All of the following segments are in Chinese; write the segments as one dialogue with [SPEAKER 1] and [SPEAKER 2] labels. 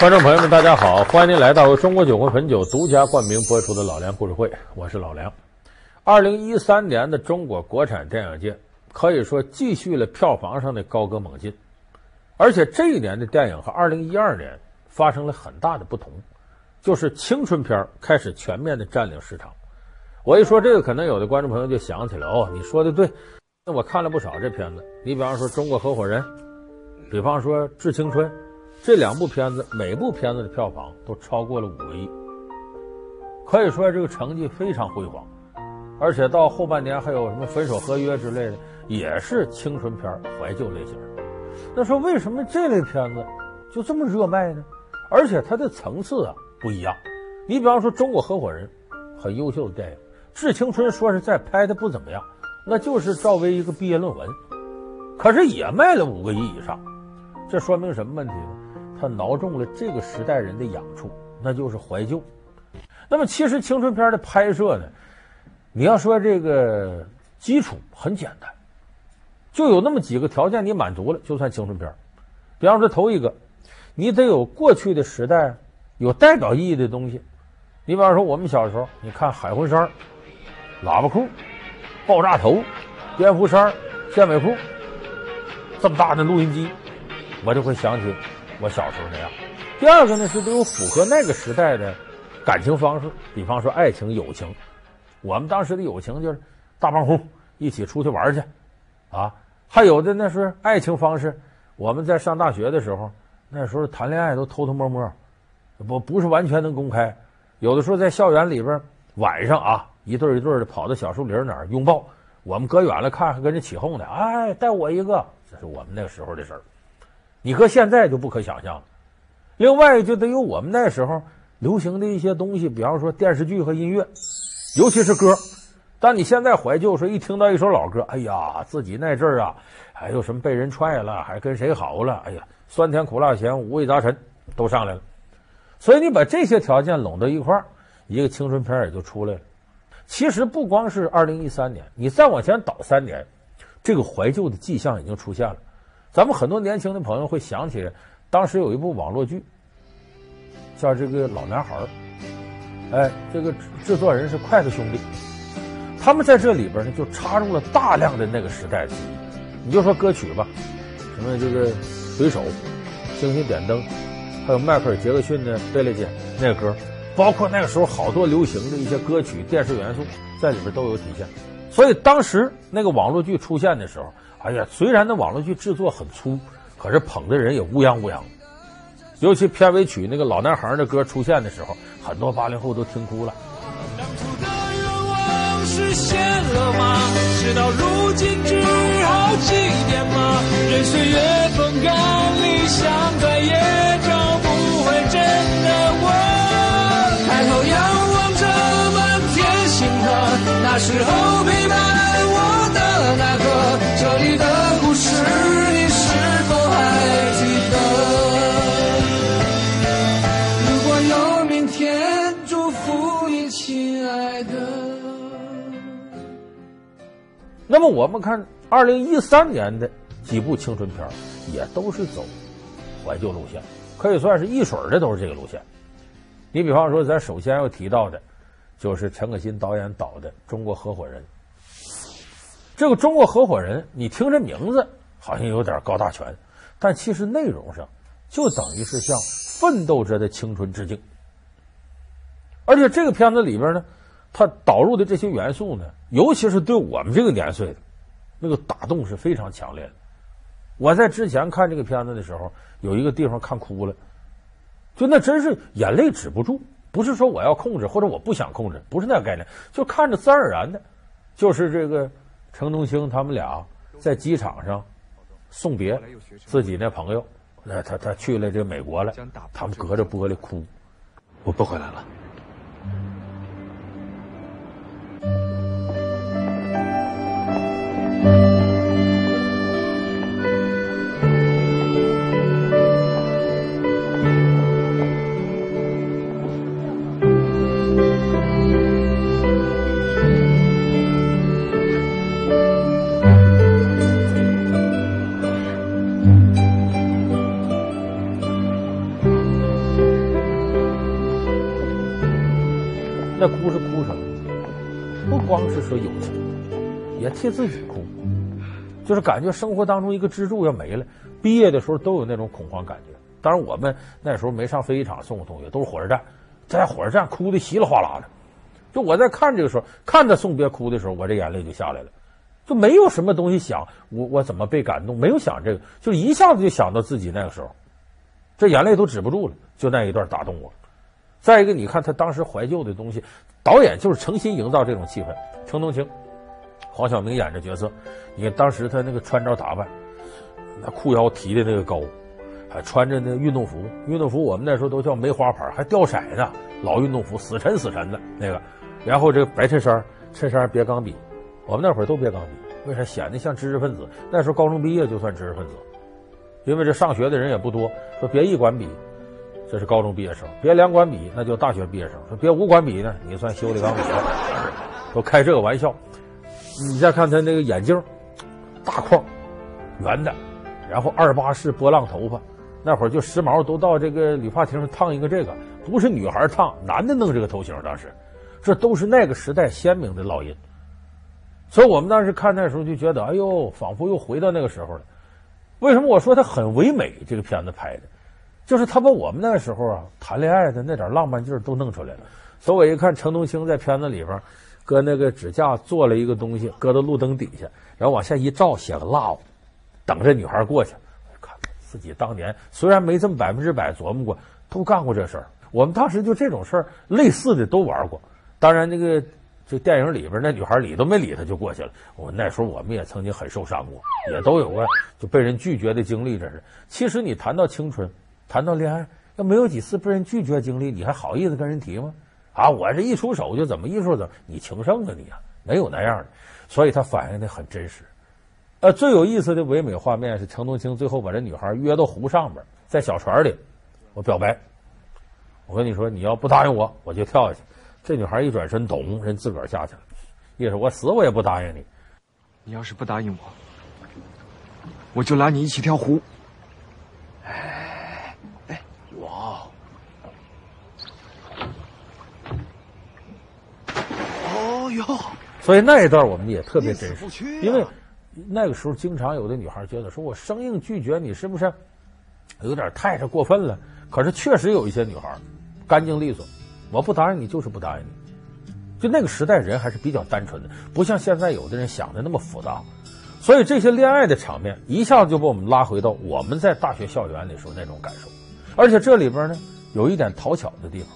[SPEAKER 1] 观众朋友们，大家好，欢迎您来到由中国酒魂汾酒独家冠名播出的《老梁故事会》，我是老梁。二零一三年的中国国产电影界可以说继续了票房上的高歌猛进，而且这一年的电影和二零一二年发生了很大的不同，就是青春片开始全面的占领市场。我一说这个，可能有的观众朋友就想起来哦，你说的对，那我看了不少这片子，你比方说《中国合伙人》，比方说《致青春》。这两部片子，每部片子的票房都超过了五个亿，可以说这个成绩非常辉煌。而且到后半年还有什么《分手合约》之类的，也是青春片、怀旧类型。那说为什么这类片子就这么热卖呢？而且它的层次啊不一样。你比方说《中国合伙人》，很优秀的电影，《致青春》说实在拍的不怎么样，那就是赵薇一个毕业论文，可是也卖了五个亿以上。这说明什么问题呢？他挠中了这个时代人的痒处，那就是怀旧。那么，其实青春片的拍摄呢，你要说这个基础很简单，就有那么几个条件，你满足了就算青春片。比方说，头一个，你得有过去的时代有代表意义的东西。你比方说，我们小时候，你看海魂衫、喇叭裤、爆炸头、蝙蝠衫、健美裤，这么大的录音机，我就会想起。我小时候那样。第二个呢，是得有符合那个时代的感情方式，比方说爱情、友情。我们当时的友情就是大帮户一起出去玩去，啊，还有的那是爱情方式。我们在上大学的时候，那时候谈恋爱都偷偷摸摸，不不是完全能公开。有的时候在校园里边晚上啊，一对一对的跑到小树林那儿拥抱。我们隔远了看，还跟人起哄呢。哎，带我一个，这是我们那个时候的事儿。你搁现在就不可想象了。另外，就得有我们那时候流行的一些东西，比方说电视剧和音乐，尤其是歌。当你现在怀旧说，一听到一首老歌，哎呀，自己那阵儿啊，还有什么被人踹了，还跟谁好了，哎呀，酸甜苦辣咸，五味杂陈都上来了。所以你把这些条件拢到一块儿，一个青春片也就出来了。其实不光是二零一三年，你再往前倒三年，这个怀旧的迹象已经出现了。咱们很多年轻的朋友会想起，当时有一部网络剧，叫这个《老男孩》。哎，这个制作人是筷子兄弟，他们在这里边呢就插入了大量的那个时代的记忆。你就说歌曲吧，什么这个《水手》、《星星点灯》，还有迈克尔·杰克逊的《贝勒姐》那个歌，包括那个时候好多流行的一些歌曲、电视元素在里边都有体现。所以当时那个网络剧出现的时候。哎呀，虽然那网络剧制作很粗，可是捧的人也乌泱乌泱。尤其片尾曲那个老男孩的歌出现的时候，很多八零后都听哭了。抬头仰望着满天星河，那时候陪伴。我们看二零一三年的几部青春片，也都是走怀旧路线，可以算是一水的都是这个路线。你比方说，咱首先要提到的，就是陈可辛导演导的《中国合伙人》。这个《中国合伙人》，你听这名字好像有点高大全，但其实内容上就等于是向奋斗者的青春致敬。而且这个片子里边呢。他导入的这些元素呢，尤其是对我们这个年岁的，那个打动是非常强烈的。我在之前看这个片子的时候，有一个地方看哭了，就那真是眼泪止不住。不是说我要控制或者我不想控制，不是那个概念，就看着自然而然的，就是这个程东青他们俩在机场上送别自己那朋友，那他他去了这个美国了，他们隔着玻璃哭，
[SPEAKER 2] 我不回来了。
[SPEAKER 1] 么？不是说友情，也替自己哭，就是感觉生活当中一个支柱要没了。毕业的时候都有那种恐慌感觉。当然我们那时候没上飞机场送过同学，都是火车站，在火车站哭的稀里哗啦的。就我在看这个时候，看他送别哭的时候，我这眼泪就下来了。就没有什么东西想我我怎么被感动，没有想这个，就一下子就想到自己那个时候，这眼泪都止不住了。就那一段打动我。再一个，你看他当时怀旧的东西，导演就是诚心营造这种气氛。程冬青、黄晓明演这角色，你看当时他那个穿着打扮，那裤腰提的那个高，还穿着那运动服，运动服我们那时候都叫梅花牌，还掉色呢，老运动服，死沉死沉的那个。然后这个白衬衫，衬衫别钢笔，我们那会儿都别钢笔，为啥显得像知识分子？那时候高中毕业就算知识分子，因为这上学的人也不多，说别一管笔。这是高中毕业生，别两管笔，那就大学毕业生。说别五管笔呢，你算修理钢笔。都开这个玩笑。你再看他那个眼镜，大框，圆的，然后二八式波浪头发，那会儿就时髦，都到这个理发厅烫一个这个，不是女孩烫，男的弄这个头型。当时，这都是那个时代鲜明的烙印。所以我们当时看那时候就觉得，哎呦，仿佛又回到那个时候了。为什么我说他很唯美？这个片子拍的。就是他把我们那个时候啊谈恋爱的那点浪漫劲儿都弄出来了，所以我一看程东青在片子里边，搁那个支架做了一个东西，搁到路灯底下，然后往下一照，写个 love，等着女孩过去。看自己当年虽然没这么百分之百琢磨过，都干过这事儿。我们当时就这种事儿类似的都玩过。当然那个这电影里边那女孩理都没理他就过去了。我那时候我们也曾经很受伤过，也都有过就被人拒绝的经历。这是其实你谈到青春。谈到恋爱，要没有几次被人拒绝经历，你还好意思跟人提吗？啊，我这一出手就怎么一说怎么，你情圣啊你啊，没有那样的，所以他反映的很真实。呃，最有意思的唯美画面是程东青最后把这女孩约到湖上边，在小船里，我表白，我跟你说，你要不答应我，我就跳下去。这女孩一转身，咚，人自个儿下去了。意思我死我也不答应你。
[SPEAKER 3] 你要是不答应我，我就拉你一起跳湖。
[SPEAKER 1] 所以那一段我们也特别真实，因为那个时候经常有的女孩觉得说，我生硬拒绝你是不是有点太是过分了？可是确实有一些女孩干净利索，我不答应你就是不答应你。就那个时代人还是比较单纯的，不像现在有的人想的那么复杂。所以这些恋爱的场面一下子就把我们拉回到我们在大学校园里时候那种感受，而且这里边呢有一点讨巧的地方。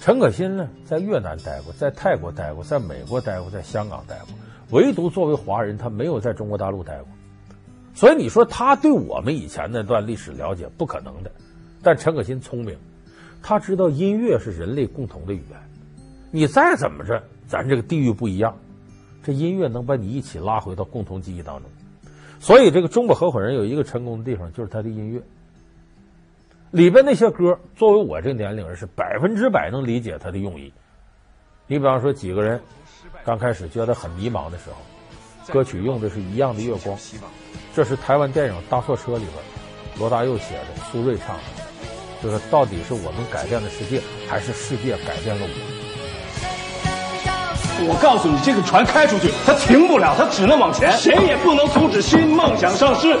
[SPEAKER 1] 陈可辛呢，在越南待过，在泰国待过，在美国待过，在香港待过，唯独作为华人，他没有在中国大陆待过。所以你说他对我们以前那段历史了解不可能的。但陈可辛聪明，他知道音乐是人类共同的语言。你再怎么着，咱这个地域不一样，这音乐能把你一起拉回到共同记忆当中。所以这个中国合伙人有一个成功的地方，就是他的音乐。里边那些歌，作为我这个年龄人是百分之百能理解他的用意。你比方说，几个人刚开始觉得很迷茫的时候，歌曲用的是一样的月光。这是台湾电影《大货车》里边罗大佑写的，苏芮唱的，就是到底是我们改变了世界，还是世界改变了我？
[SPEAKER 4] 我告诉你，这个船开出去，它停不了，它只能往前，谁也不能阻止新梦想上市。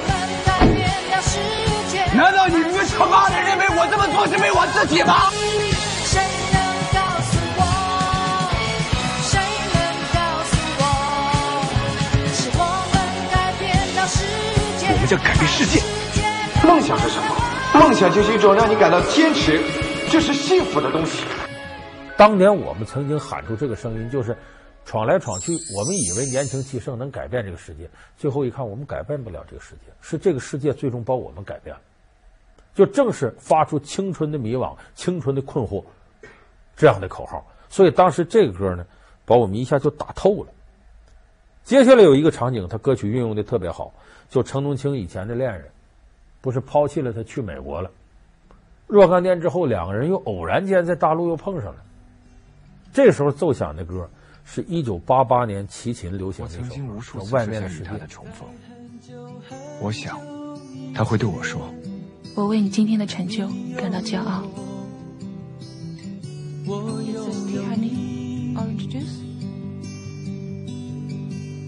[SPEAKER 4] 难道你们他妈的认为我这么做是为我自己吗？谁能告诉我？谁能告诉我？是我们改变了世界。我们叫改变世界。梦想是什么？梦想就是一种让你感到坚持，就是幸福的东西。
[SPEAKER 1] 当年我们曾经喊出这个声音，就是闯来闯去，我们以为年轻气盛能改变这个世界，最后一看，我们改变不了这个世界，是这个世界最终把我们改变了。就正是发出青春的迷惘、青春的困惑这样的口号，所以当时这个歌呢，把我们一下就打透了。接下来有一个场景，他歌曲运用的特别好，就程冬青以前的恋人，不是抛弃了他去美国了，若干年之后，两个人又偶然间在大陆又碰上了。这时候奏响的歌是一九八八年齐秦流行的一首《外面的世界》的重逢。
[SPEAKER 3] 我想他会对我说。
[SPEAKER 5] 我为你今天的成就感到骄傲。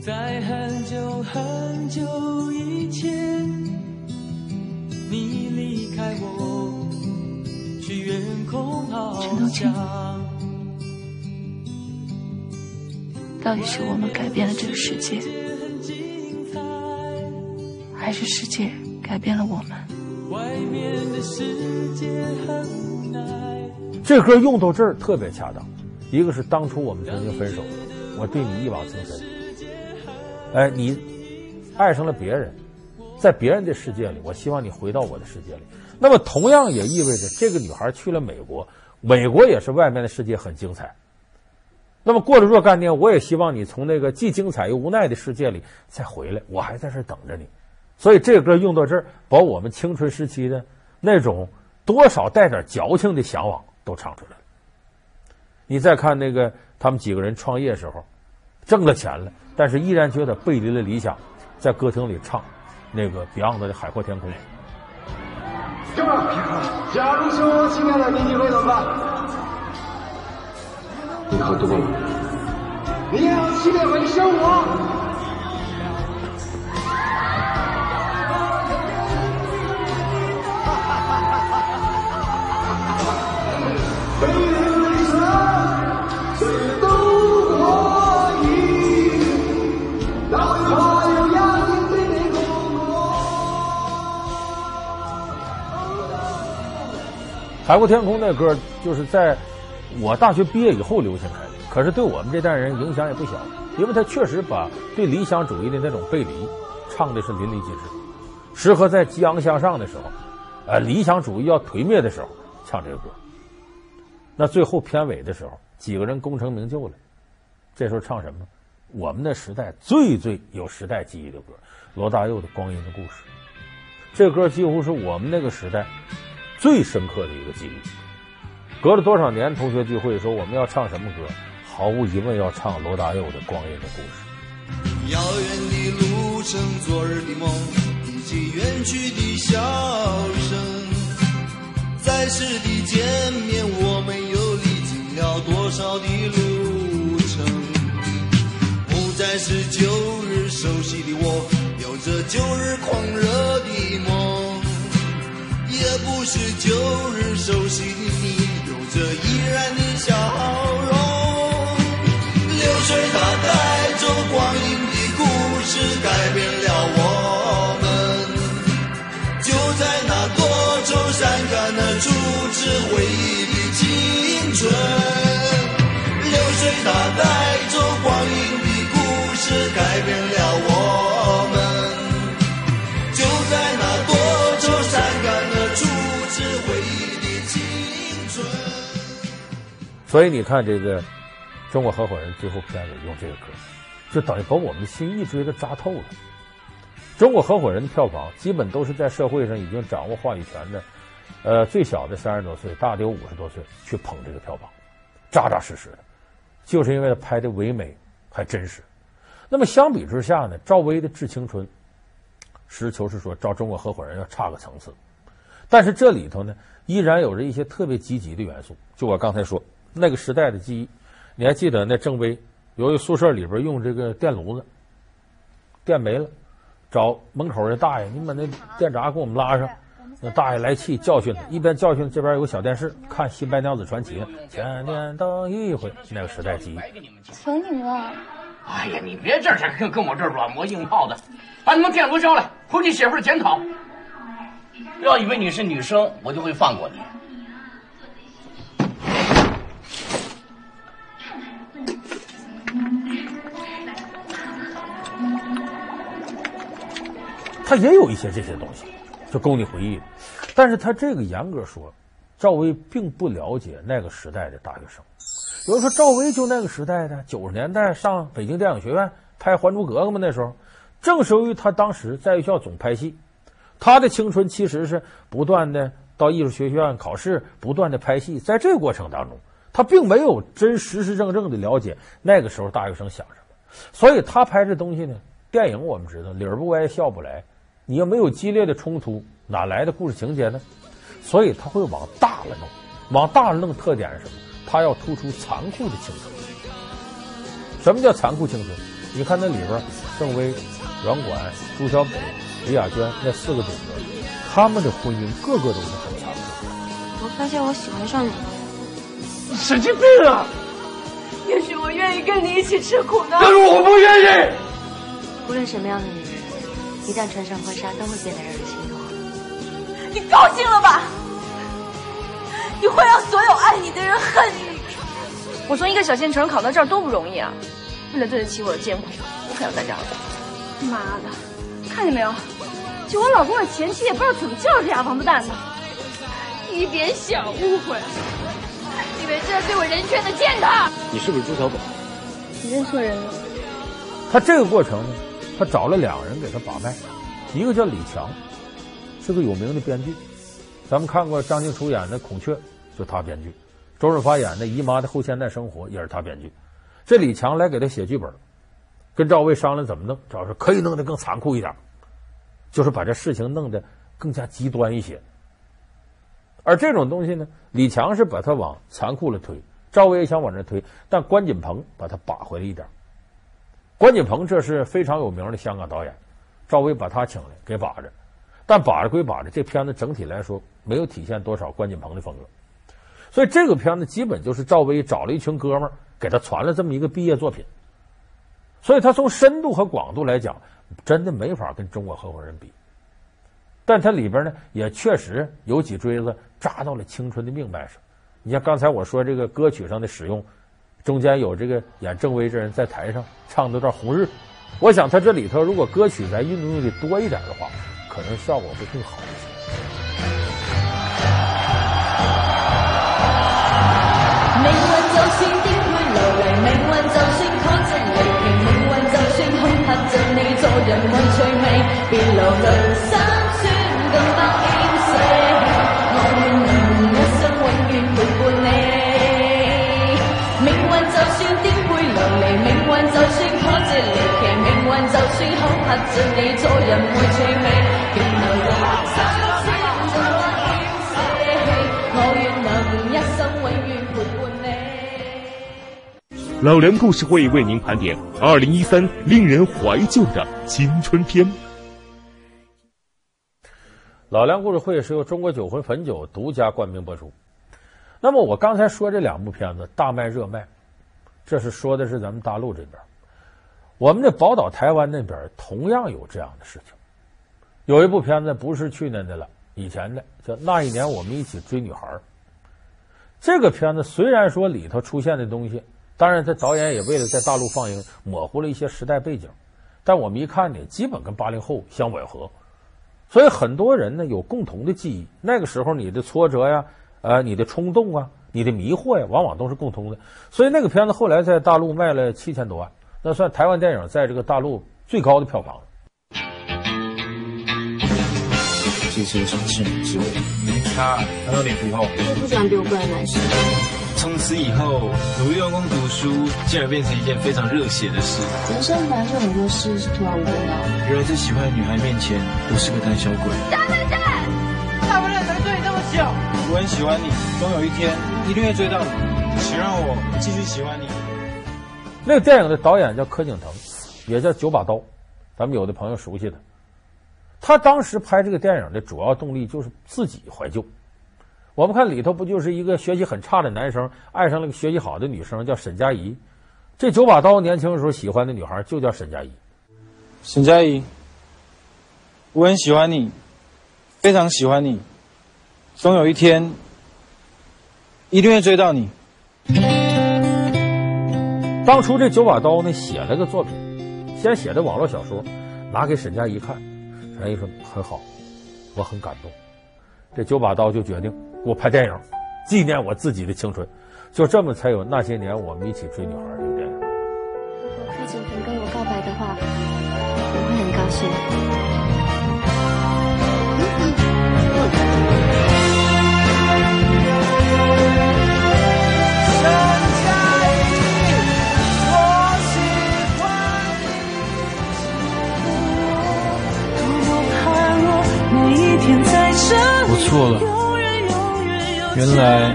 [SPEAKER 4] 在很久很久以前，你离开我，去远空翱翔。
[SPEAKER 5] 到底是我们改变了这个世界，还是世界改变了我们？
[SPEAKER 4] 外面的世界很爱。
[SPEAKER 1] 这歌用到这儿特别恰当，一个是当初我们曾经分手，我对你一往情深。哎，你爱上了别人，在别人的世界里，我希望你回到我的世界里。那么，同样也意味着这个女孩去了美国，美国也是外面的世界很精彩。那么过了若干年，我也希望你从那个既精彩又无奈的世界里再回来，我还在这等着你。所以这个歌用到这儿，把我们青春时期的那种多少带点矫情的向往都唱出来了。你再看那个他们几个人创业时候，挣了钱了。但是依然觉得背离了理想，在歌厅里唱那个 Beyond 的《海阔天空》。
[SPEAKER 6] 哥们儿，假如说我亲爱的你，你会怎么办？
[SPEAKER 2] 你喝多了。
[SPEAKER 6] 你要记得回生我。
[SPEAKER 1] 海阔天空那歌，就是在我大学毕业以后流行开的，可是对我们这代人影响也不小，因为他确实把对理想主义的那种背离唱的是淋漓尽致，适合在激昂向上的时候，呃，理想主义要颓灭的时候唱这个歌。那最后片尾的时候，几个人功成名就了，这时候唱什么？我们那时代最最有时代记忆的歌，罗大佑的《光阴的故事》。这歌几乎是我们那个时代。最深刻的一个记忆。隔了多少年，同学聚会说我们要唱什么歌？毫无疑问要唱罗大佑的《光阴的故事》。
[SPEAKER 7] 遥远的路程，昨日的梦，以及远去的笑声，在世的见面，我们又历经了多少的路程？不再是旧日熟悉的我，有着旧日狂热的梦。也不是旧日熟悉的你，有着依然的笑容。流水它带走光阴的故事，改变了我们。就在那多愁善感的初次回忆的青春。流水它带走光阴的故事，改变了
[SPEAKER 1] 所以你看，这个中国合伙人最后片尾用这个歌，就等于把我们的心一锥的扎透了。中国合伙人的票房基本都是在社会上已经掌握话语权的，呃，最小的三十多岁，大的有五十多岁去捧这个票房，扎扎实实的，就是因为他拍的唯美还真实。那么相比之下呢，赵薇的《致青春》，实事求是说，照中国合伙人要差个层次。但是这里头呢，依然有着一些特别积极的元素，就我刚才说。那个时代的记忆，你还记得那郑微，由于宿舍里边用这个电炉子，电没了，找门口的大爷，你把那电闸给我们拉上。那大爷来气教训他，一边教训这边有个小电视看《新白娘子传奇》呢。千年等一回，那个时代记忆。
[SPEAKER 8] 求你们了！
[SPEAKER 9] 哎呀，你别这儿跟跟我这儿软磨硬泡的，把你们电炉交来，回去写份检讨。不要以为你是女生，我就会放过你。
[SPEAKER 1] 他也有一些这些东西，就供你回忆。但是他这个严格说，赵薇并不了解那个时代的大学生。有人说赵薇就那个时代的九十年代上北京电影学院拍《还珠格格》嘛，那时候正是由于他当时在学校总拍戏，他的青春其实是不断的到艺术学院考试，不断的拍戏。在这个过程当中，他并没有真实实正正的了解那个时候大学生想什么，所以他拍这东西呢，电影我们知道理儿不歪，笑不来。你要没有激烈的冲突，哪来的故事情节呢？所以他会往大了弄，往大了弄。特点是什么？他要突出残酷的青春。什么叫残酷青春？你看那里边，郑薇、阮管、朱小北、李雅娟那四个主角，他们的婚姻个个都是很残酷。
[SPEAKER 8] 我发现我喜欢上你了。
[SPEAKER 9] 神经病啊！
[SPEAKER 8] 也许我愿意跟你一起吃苦呢。
[SPEAKER 9] 但是我不愿意。
[SPEAKER 8] 无论什么样的女人，一旦穿上婚纱，都会变得让人心动。
[SPEAKER 4] 你高兴了吧？你会让所有爱你的人恨你。
[SPEAKER 8] 我从一个小县城考到这儿多不容易啊！为了对得起我的艰苦，我可要在这儿。
[SPEAKER 10] 妈的，看见没有？就我老公的前妻也不知道怎么叫这俩王八蛋的。一点小误会，以为这是对我人权的践踏。
[SPEAKER 2] 你是不是朱小宝？
[SPEAKER 10] 你认错人了。
[SPEAKER 1] 他这个过程呢，他找了两个人给他把脉，一个叫李强，是个有名的编剧，咱们看过张静初演的《孔雀》，就他编剧；周润发演的《姨妈的后现代生活》也是他编剧。这李强来给他写剧本，跟赵薇商量怎么弄，赵薇说可以弄得更残酷一点，就是把这事情弄得更加极端一些。而这种东西呢，李强是把他往残酷了推，赵薇也想往这推，但关锦鹏把他把回来一点。关锦鹏这是非常有名的香港导演，赵薇把他请来给把着，但把着归把着，这片子整体来说没有体现多少关锦鹏的风格，所以这个片子基本就是赵薇找了一群哥们儿给他传了这么一个毕业作品，所以他从深度和广度来讲，真的没法跟中国合伙人比。但它里边呢，也确实有几锥子扎到了青春的命脉上。你像刚才我说这个歌曲上的使用，中间有这个演郑薇这人在台上唱的段《红日》，我想他这里头如果歌曲再运用的多一点的话，可能效果会更好一些。
[SPEAKER 4] 命运就算点会流离，命运就算可真离奇，命运就算恐吓着你，做人没趣味，别流泪。
[SPEAKER 11] 老梁故事会为您盘点二零一三令人怀旧的青春片。
[SPEAKER 1] 老梁故事会是由中国酒魂汾酒独家冠名播出。那么我刚才说这两部片子大卖热卖，这是说的是咱们大陆这边。我们的宝岛台湾那边同样有这样的事情。有一部片子不是去年的了，以前的叫《那一年我们一起追女孩》。这个片子虽然说里头出现的东西。当然，这导演也为了在大陆放映，模糊了一些时代背景，但我们一看呢，基本跟八零后相吻合，所以很多人呢有共同的记忆。那个时候你的挫折呀，呃，你的冲动啊，你的迷惑呀，往往都是共通的。所以那个片子后来在大陆卖了七千多万，那算台湾电影在这个大陆最高的票房。
[SPEAKER 12] 这是什么事？是我。
[SPEAKER 13] 他看到脸皮厚，
[SPEAKER 8] 我不喜欢比我贵的男生。
[SPEAKER 13] 从此以后，努力用功读书，竟然变成一件非常热血的事。
[SPEAKER 8] 人生本来就很多事是突然无的。
[SPEAKER 13] 原来在喜欢的女孩面前，我是个胆小鬼。
[SPEAKER 4] 大笨蛋！他们俩能对你那么久？
[SPEAKER 13] 我很喜欢你，总有一天一定会追到你。请让我继续喜欢你。
[SPEAKER 1] 那个电影的导演叫柯景腾，也叫九把刀，咱们有的朋友熟悉他。他当时拍这个电影的主要动力就是自己怀旧。我们看里头不就是一个学习很差的男生爱上了个学习好的女生，叫沈佳宜。这九把刀年轻的时候喜欢的女孩就叫沈佳宜。
[SPEAKER 13] 沈佳宜，我很喜欢你，非常喜欢你，总有一天一定会追到你。
[SPEAKER 1] 当初这九把刀呢写了个作品，先写的网络小说，拿给沈佳宜看，沈佳宜说很好，我很感动。这九把刀就决定。给我拍电影，纪念我自己的青春，就这么才有那些年我们一起追女孩这个电影。
[SPEAKER 8] 如果柯景腾跟我告白的话，我会很高兴。
[SPEAKER 13] 我错了。原来，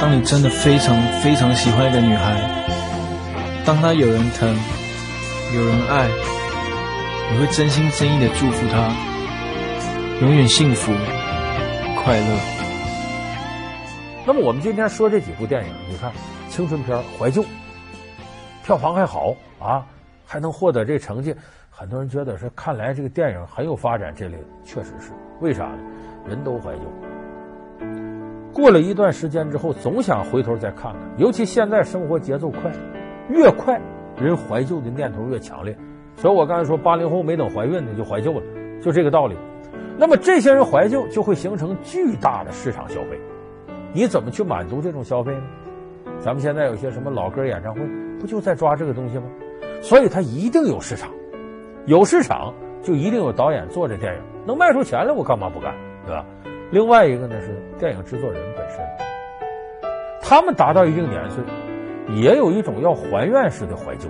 [SPEAKER 13] 当你真的非常非常喜欢一个女孩，当她有人疼，有人爱，你会真心真意的祝福她，永远幸福快乐。
[SPEAKER 1] 那么我们今天说这几部电影，你看青春片怀旧，票房还好啊，还能获得这成绩，很多人觉得是看来这个电影很有发展。这类确实是为啥呢？人都怀旧，过了一段时间之后，总想回头再看看。尤其现在生活节奏快，越快人怀旧的念头越强烈。所以我刚才说八零后没等怀孕呢就怀旧了，就这个道理。那么这些人怀旧就会形成巨大的市场消费，你怎么去满足这种消费呢？咱们现在有些什么老歌演唱会，不就在抓这个东西吗？所以它一定有市场，有市场就一定有导演做这电影，能卖出钱来，我干嘛不干？对吧？另外一个呢是电影制作人本身，他们达到一定年岁，也有一种要还愿式的怀旧。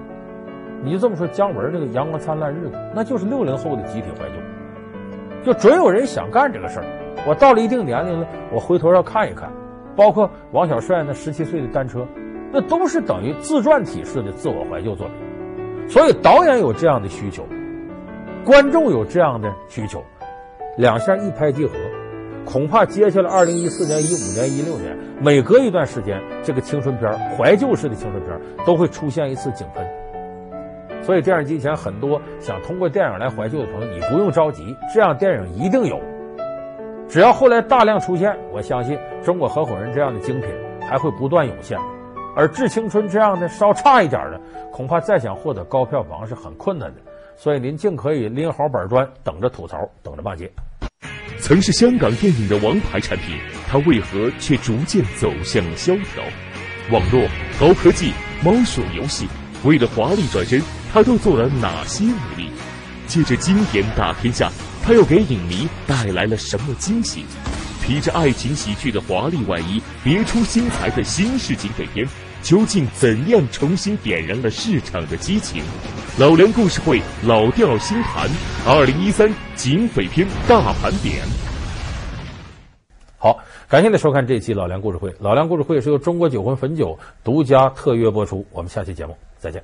[SPEAKER 1] 你就这么说，姜文这个《阳光灿烂日子》，那就是六零后的集体怀旧，就准有人想干这个事儿。我到了一定年龄了，我回头要看一看。包括王小帅那十七岁的单车，那都是等于自传体式的自我怀旧作品。所以导演有这样的需求，观众有这样的需求，两下一拍即合，恐怕接下来二零一四年、一五年、一六年，每隔一段时间，这个青春片怀旧式的青春片都会出现一次井喷。所以电影机前很多想通过电影来怀旧的朋友，你不用着急，这样电影一定有。只要后来大量出现，我相信《中国合伙人》这样的精品还会不断涌现，而《致青春》这样的稍差一点的，恐怕再想获得高票房是很困难的。所以您尽可以拎好板砖，等着吐槽，等着骂街。
[SPEAKER 11] 曾是香港电影的王牌产品，它为何却逐渐走向萧条？网络、高科技、猫鼠游戏，为了华丽转身，他都做了哪些努力？借着经典打天下。他又给影迷带来了什么惊喜？披着爱情喜剧的华丽外衣，别出心裁的新式警匪片，究竟怎样重新点燃了市场的激情？老梁故事会老调新谈，二零一三警匪片大盘点。
[SPEAKER 1] 好，感谢您收看这期老梁故事会。老梁故事会是由中国酒魂汾酒独家特约播出。我们下期节目再见。